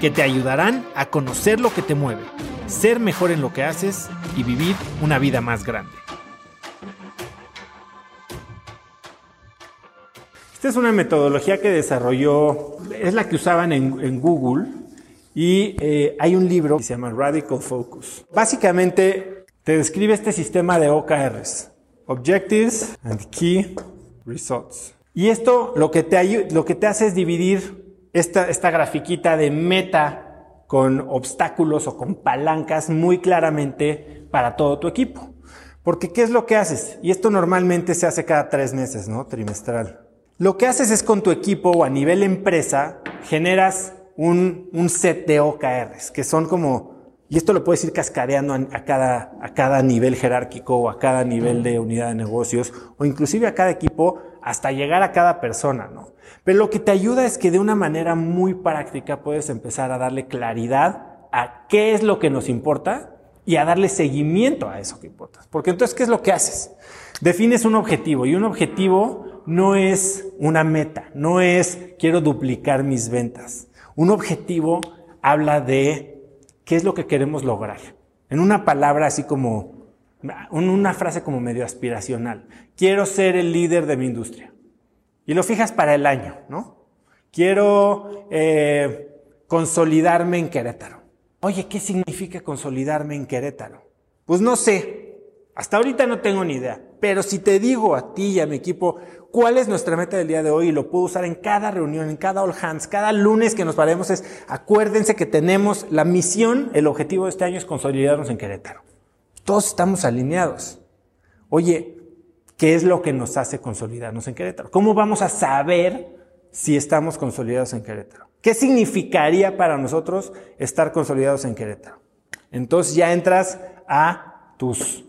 que te ayudarán a conocer lo que te mueve, ser mejor en lo que haces y vivir una vida más grande. Esta es una metodología que desarrolló, es la que usaban en, Google y eh, hay un libro que se llama Radical Focus. Básicamente te describe este sistema de OKRs, Objectives and Key Results. Y esto lo que te, lo que te hace es dividir esta, esta grafiquita de meta con obstáculos o con palancas muy claramente para todo tu equipo. Porque ¿qué es lo que haces? Y esto normalmente se hace cada tres meses, ¿no? Trimestral. Lo que haces es con tu equipo o a nivel empresa, generas un, un set de OKRs, que son como, y esto lo puedes ir cascadeando a, cada, a cada nivel jerárquico o a cada nivel de unidad de negocios o inclusive a cada equipo hasta llegar a cada persona, ¿no? Pero lo que te ayuda es que de una manera muy práctica puedes empezar a darle claridad a qué es lo que nos importa y a darle seguimiento a eso que importa. Porque entonces, ¿qué es lo que haces? Defines un objetivo y un objetivo no es una meta, no es quiero duplicar mis ventas. Un objetivo habla de qué es lo que queremos lograr. En una palabra así como una frase como medio aspiracional. Quiero ser el líder de mi industria. Y lo fijas para el año, ¿no? Quiero eh, consolidarme en Querétaro. Oye, ¿qué significa consolidarme en Querétaro? Pues no sé. Hasta ahorita no tengo ni idea. Pero si te digo a ti y a mi equipo cuál es nuestra meta del día de hoy y lo puedo usar en cada reunión, en cada all hands, cada lunes que nos paremos es acuérdense que tenemos la misión, el objetivo de este año es consolidarnos en Querétaro. Todos estamos alineados. Oye, ¿qué es lo que nos hace consolidarnos en Querétaro? ¿Cómo vamos a saber si estamos consolidados en Querétaro? ¿Qué significaría para nosotros estar consolidados en Querétaro? Entonces ya entras a tus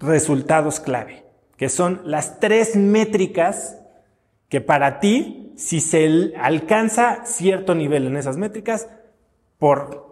resultados clave, que son las tres métricas que para ti, si se alcanza cierto nivel en esas métricas, por